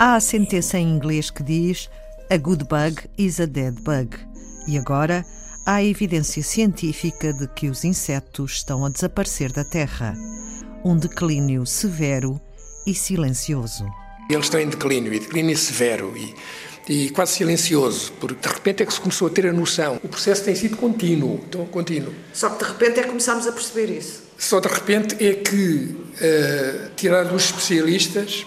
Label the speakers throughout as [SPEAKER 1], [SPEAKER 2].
[SPEAKER 1] Há a sentença em inglês que diz A good bug is a dead bug. E agora há evidência científica de que os insetos estão a desaparecer da Terra. Um declínio severo e silencioso.
[SPEAKER 2] Eles estão em declínio, e declínio severo e, e quase silencioso, porque de repente é que se começou a ter a noção. O processo tem sido contínuo, então, contínuo.
[SPEAKER 3] Só que de repente é que começámos a perceber isso.
[SPEAKER 2] Só de repente é que, uh, tirado dos especialistas,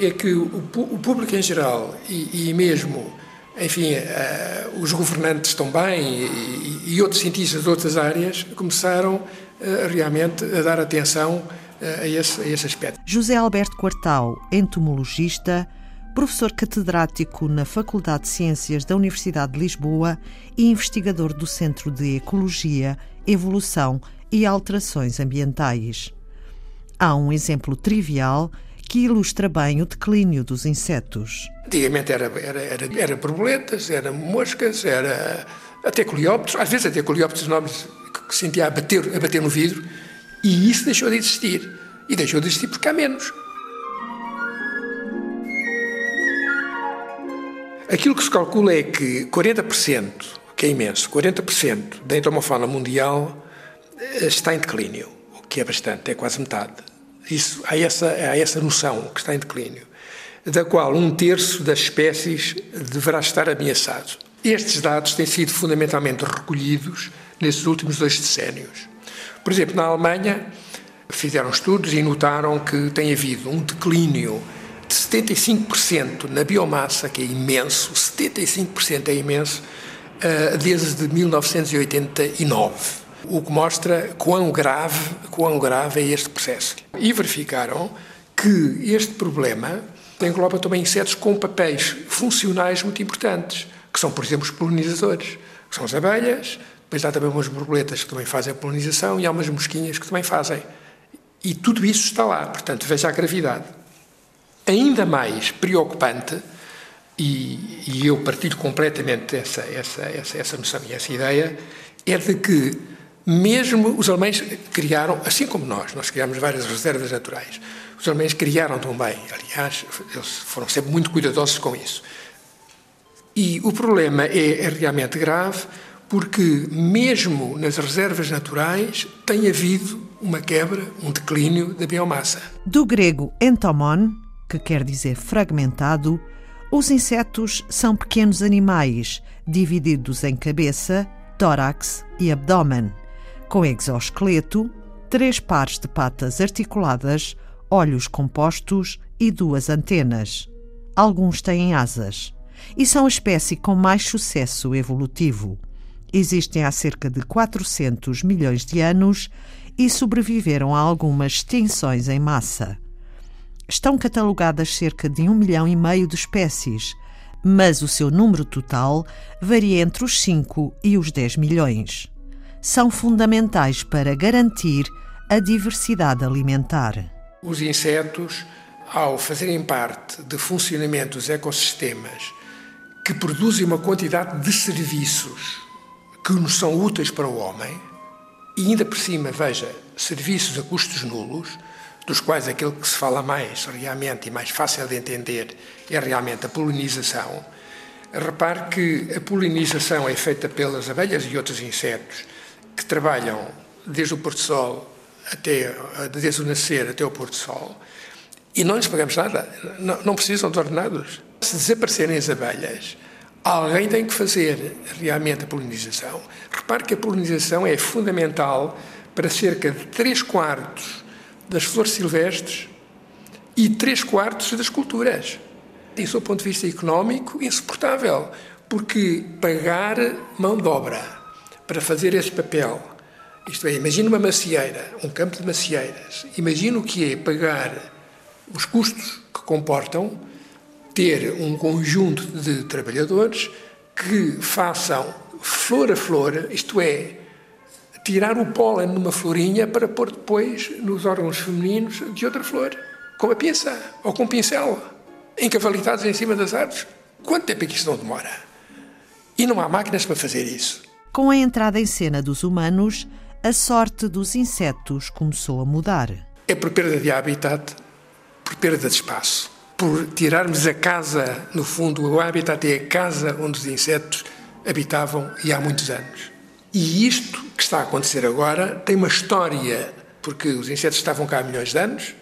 [SPEAKER 2] é que o, o público em geral e, e mesmo, enfim, uh, os governantes bem e, e, outros cientistas de outras áreas começaram uh, realmente a dar atenção a esse, a esse aspecto.
[SPEAKER 1] José Alberto Quartal, entomologista, professor catedrático na Faculdade de Ciências da Universidade de Lisboa e investigador do Centro de Ecologia, Evolução e Alterações Ambientais. Há um exemplo trivial que ilustra bem o declínio dos insetos.
[SPEAKER 2] Antigamente era, era, era, era borboletas, era moscas, era até coleópteros, às vezes até coleópteros nomes que sentia a bater, a bater no vidro, e isso deixou de existir. E deixou de existir porque há menos. Aquilo que se calcula é que 40%, que é imenso, 40% da entomofauna mundial eh, está em declínio, o que é bastante, é quase metade. Isso, há, essa, há essa noção que está em declínio, da qual um terço das espécies deverá estar ameaçado. Estes dados têm sido fundamentalmente recolhidos nesses últimos dois decénios. Por exemplo, na Alemanha, fizeram estudos e notaram que tem havido um declínio de 75% na biomassa, que é imenso, 75% é imenso, eh, desde 1989. O que mostra quão grave, quão grave é este processo. E verificaram que este problema engloba também insetos com papéis funcionais muito importantes, que são, por exemplo, os polinizadores, que são as abelhas, depois há também umas borboletas que também fazem a polinização e há umas mosquinhas que também fazem. E tudo isso está lá, portanto, veja a gravidade. Ainda mais preocupante, e, e eu partilho completamente essa, essa, essa, essa noção e essa ideia, é de que mesmo os alemães criaram, assim como nós, nós criamos várias reservas naturais, os alemães criaram também, aliás, eles foram sempre muito cuidadosos com isso. E o problema é, é realmente grave, porque mesmo nas reservas naturais tem havido uma quebra, um declínio da biomassa.
[SPEAKER 1] Do grego entomon, que quer dizer fragmentado, os insetos são pequenos animais divididos em cabeça, tórax e abdômen, com exoesqueleto, três pares de patas articuladas, olhos compostos e duas antenas. Alguns têm asas e são a espécie com mais sucesso evolutivo existem há cerca de 400 milhões de anos e sobreviveram a algumas extinções em massa. Estão catalogadas cerca de um milhão e meio de espécies, mas o seu número total varia entre os 5 e os 10 milhões. São fundamentais para garantir a diversidade alimentar.
[SPEAKER 2] Os insetos, ao fazerem parte de funcionamento dos ecossistemas que produzem uma quantidade de serviços que nos são úteis para o homem, e ainda por cima, veja, serviços a custos nulos, dos quais aquele que se fala mais realmente e mais fácil de entender é realmente a polinização. Repare que a polinização é feita pelas abelhas e outros insetos que trabalham desde o pôr-do-sol até desde o nascer até o pôr-do-sol e não lhes pagamos nada, não, não precisam de ordenados. Se desaparecerem as abelhas, Alguém tem que fazer realmente a polinização. Repare que a polinização é fundamental para cerca de 3 quartos das flores silvestres e 3 quartos das culturas. E, do ponto de vista económico, insuportável, porque pagar mão de obra para fazer esse papel, isto é, imagina uma macieira, um campo de macieiras, imagina o que é pagar os custos que comportam ter um conjunto de trabalhadores que façam flor a flor, isto é, tirar o pólen numa florinha para pôr depois nos órgãos femininos de outra flor, com a pinça ou com um pincel, encavalitados em cima das árvores. Quanto tempo é que isto não demora? E não há máquinas para fazer isso.
[SPEAKER 1] Com a entrada em cena dos humanos, a sorte dos insetos começou a mudar.
[SPEAKER 2] é por perda de habitat, por perda de espaço, por tirarmos a casa, no fundo, o habitat é a casa onde os insetos habitavam e há muitos anos. E isto está a acontecer agora tem uma história, porque os insetos estavam cá há milhões de anos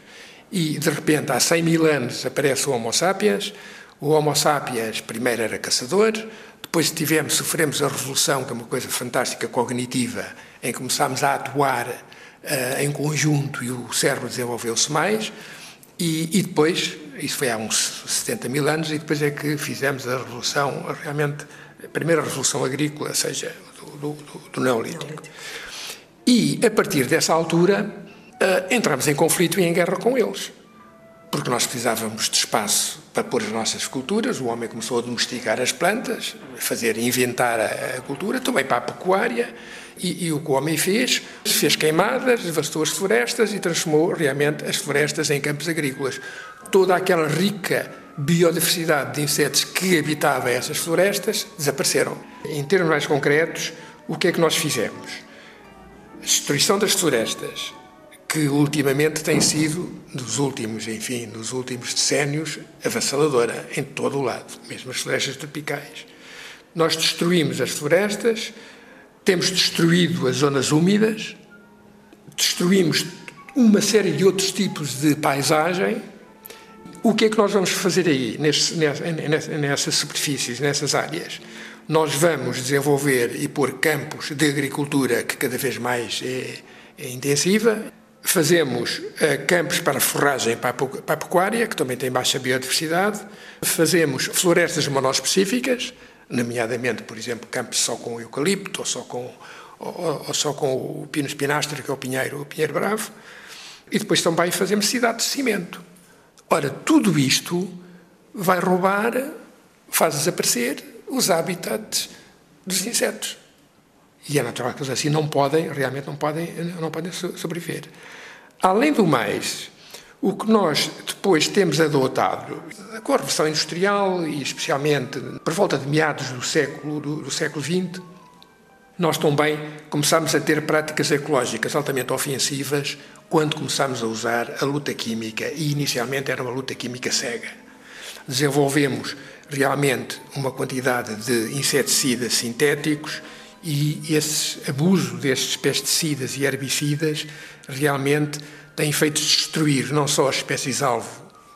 [SPEAKER 2] e, de repente, há 100 mil anos aparece o Homo sapiens. O Homo sapiens primeiro era caçador, depois tivemos, sofremos a revolução, que é uma coisa fantástica cognitiva, em que começámos a atuar uh, em conjunto e o cérebro desenvolveu-se mais. E, e, depois, isso foi há uns 70 mil anos, e depois é que fizemos a revolução, realmente, a primeira revolução agrícola, seja, do, do, do Neolítico. E, a partir dessa altura, uh, entramos em conflito e em guerra com eles. Porque nós precisávamos de espaço para pôr as nossas culturas, o homem começou a domesticar as plantas, fazer, inventar a, a cultura, também para a pecuária, e, e, o que o homem fez, fez queimadas, devastou as florestas e transformou realmente as florestas em campos agrícolas. Toda aquela rica biodiversidade de insetos que habitava essas florestas desapareceram. Em termos mais concretos, o que é que nós fizemos? A destruição das florestas, que ultimamente tem sido, nos últimos, enfim, nos últimos decénios, avassaladora em todo o lado, mesmo as florestas tropicais. Nós destruímos as florestas, temos destruído as zonas úmidas, destruímos uma série de outros tipos de paisagem. O que é que nós vamos fazer aí, nessas superfícies, nessas áreas? Nós vamos desenvolver e pôr campos de agricultura que cada vez mais é, é intensiva. Fazemos uh, campos para forragem para a, pecuária, que também tem baixa biodiversidade. Fazemos florestas monospecíficas, nomeadamente, por exemplo, campos só com eucalipto ou só com, ou, ou só com o pino espinastre, que é o pinheiro, o pinheiro bravo, e depois também fazemos cidades de cimento. Ora, tudo isto vai roubar, faz desaparecer os habitats dos insetos. E é natural que eles assim não podem, realmente não podem, não podem sobreviver. Além do mais, o que nós depois temos adotado, com a Revolução Industrial e especialmente por volta de meados do século, do, do século XX, nós também começámos a ter práticas ecológicas altamente ofensivas quando começámos a usar a luta química, e inicialmente era uma luta química cega. Desenvolvemos realmente uma quantidade de inseticidas sintéticos e esse abuso destes pesticidas e herbicidas realmente tem efeitos de destruir não só as espécies-alvo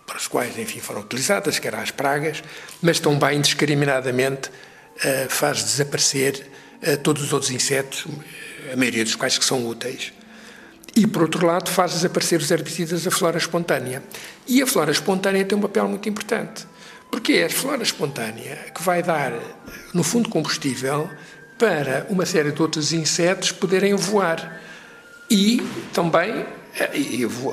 [SPEAKER 2] para as quais, enfim, foram utilizadas, que eram as pragas, mas também indiscriminadamente uh, faz desaparecer uh, todos os outros insetos, a maioria dos quais que são úteis. E, por outro lado, faz desaparecer os herbicidas a flora espontânea. E a flora espontânea tem um papel muito importante, porque é a flora espontânea que vai dar, no fundo, combustível para uma série de outros insetos poderem voar. E também é,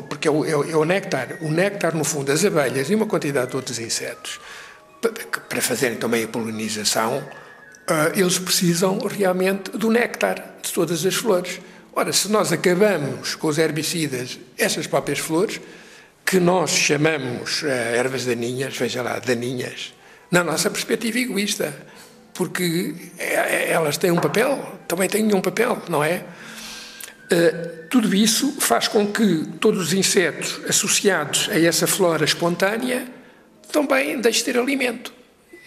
[SPEAKER 2] porque é o, é o, néctar. O néctar, no fundo, as abelhas e uma quantidade de outros insetos, para fazerem também a polinização, ah, eles precisam realmente do néctar de todas as flores. Ora, se nós acabamos com os herbicidas, essas próprias flores, que nós chamamos ah, ervas daninhas, veja lá, daninhas, na nossa perspectiva egoísta, porque é, elas têm um papel, também têm um papel, não é? Uh, tudo isso faz com que todos os insetos associados a essa flora espontânea também deixem de ter alimento.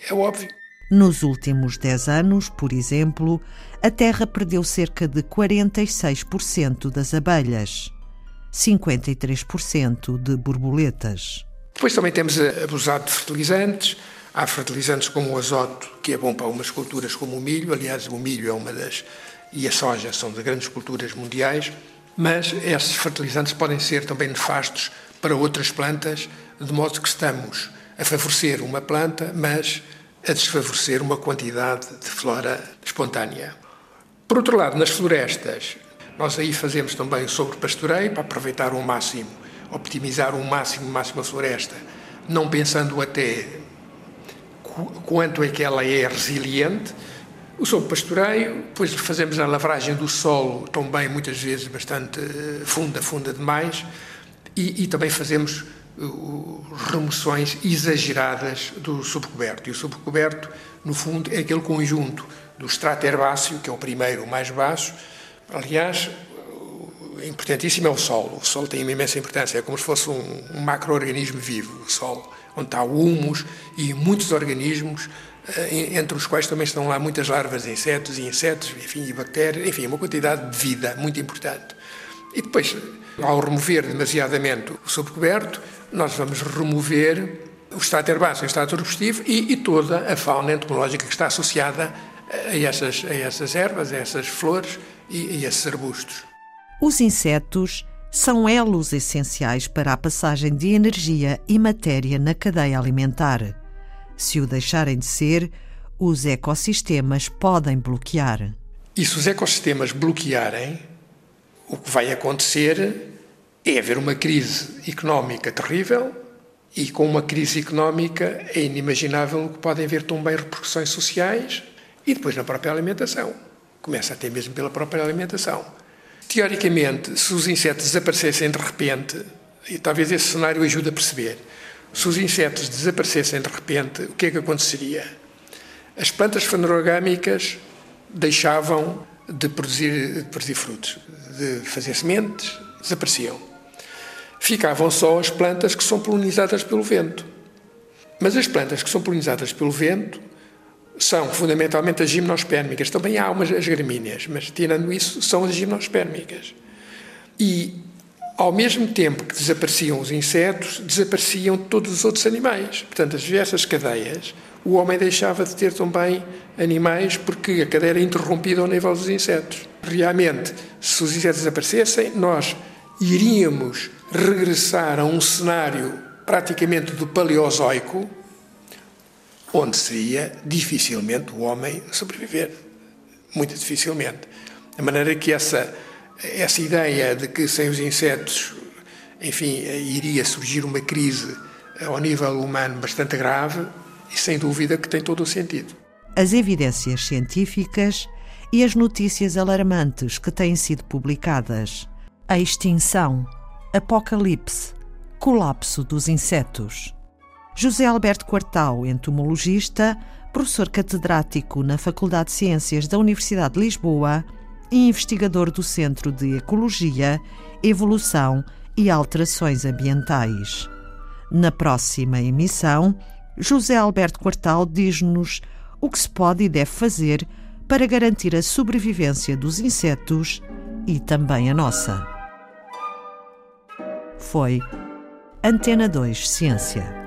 [SPEAKER 2] É óbvio.
[SPEAKER 1] Nos últimos 10 anos, por exemplo, a Terra perdeu cerca de 46% das abelhas, 53% de borboletas.
[SPEAKER 2] Depois também temos abusado de fertilizantes. Há fertilizantes como o azoto, que é bom para umas culturas como o milho. Aliás, o milho é uma das e a soja são de grandes culturas mundiais, mas esses fertilizantes podem ser também nefastos para outras plantas, de modo que estamos a favorecer uma planta, mas a desfavorecer uma quantidade de flora espontânea. Por outro lado, nas florestas, nós aí fazemos também sobre pastoreio para aproveitar o máximo, optimizar o máximo, máximo a floresta, não pensando até quanto é que ela é resiliente, o sobre pastoreio, depois fazemos a lavragem do solo, também muitas vezes bastante eh, funda, funda demais, e, e também fazemos remoções exageradas do subcoberto. E o subcoberto, no fundo, é aquele conjunto do extrato herbáceo, que é o primeiro, o mais baixo. Aliás, importantíssimo é o Sol. O Sol tem uma imensa importância, é como se fosse um, um macro-organismo vivo, o Sol, onde está o humus e muitos organismos, eh, entre os quais também estão lá muitas larvas de insetos e insetos, enfim, e bactérias, enfim, uma quantidade de vida muito importante. E depois, ao remover demasiadamente o sobrecoberto, nós vamos remover o extrato herbáceo, o extrato arbustivo e, e, toda a fauna entomológica que está associada a essas, a essas ervas, a essas flores e a esses arbustos.
[SPEAKER 1] Os insetos são elos essenciais para a passagem de energia e matéria na cadeia alimentar. Se o deixarem de ser, os ecossistemas podem bloquear.
[SPEAKER 2] E se os ecossistemas bloquearem, o que vai acontecer é haver uma crise económica terrível e com uma crise económica é inimaginável que podem haver também repercussões sociais e depois na própria alimentação. Começa até mesmo pela própria alimentação. Teoricamente, se os insetos desaparecessem de repente, e talvez esse cenário ajude a perceber, se os insetos desaparecessem de repente, o que é que aconteceria? As plantas fanerogâmicas deixavam de produzir, de produzir frutos, de fazer sementes, desapareciam. Ficavam só as plantas que são polinizadas pelo vento. Mas as plantas que são polinizadas pelo vento são fundamentalmente as gimnospérmicas. Também há umas as gramíneas, mas tirando isso, são as gimnospérmicas. E ao mesmo tempo que desapareciam os insetos, desapareciam todos os outros animais. Portanto, as diversas cadeias, o homem deixava de ter também animais porque a cadeia era interrompida ao nível dos insetos. Realmente, se os insetos desaparecessem, nós iríamos regressar a um cenário praticamente do Paleozoico, onde seria dificilmente o homem sobreviver. Muito dificilmente. De maneira que essa, essa ideia de que sem os insetos, enfim, iria surgir uma crise ao nível humano bastante grave, e sem dúvida que tem todo o sentido.
[SPEAKER 1] As evidências científicas e as notícias alarmantes que têm sido publicadas. A extinção, apocalipse, colapso dos insetos. José Alberto Quartal, entomologista, professor catedrático na Faculdade de Ciências da Universidade de Lisboa e investigador do Centro de Ecologia, Evolução e Alterações Ambientais. Na próxima emissão, José Alberto Quartal diz-nos o que se pode e deve fazer para garantir a sobrevivência dos insetos e também a nossa. Foi Antena 2 Ciência.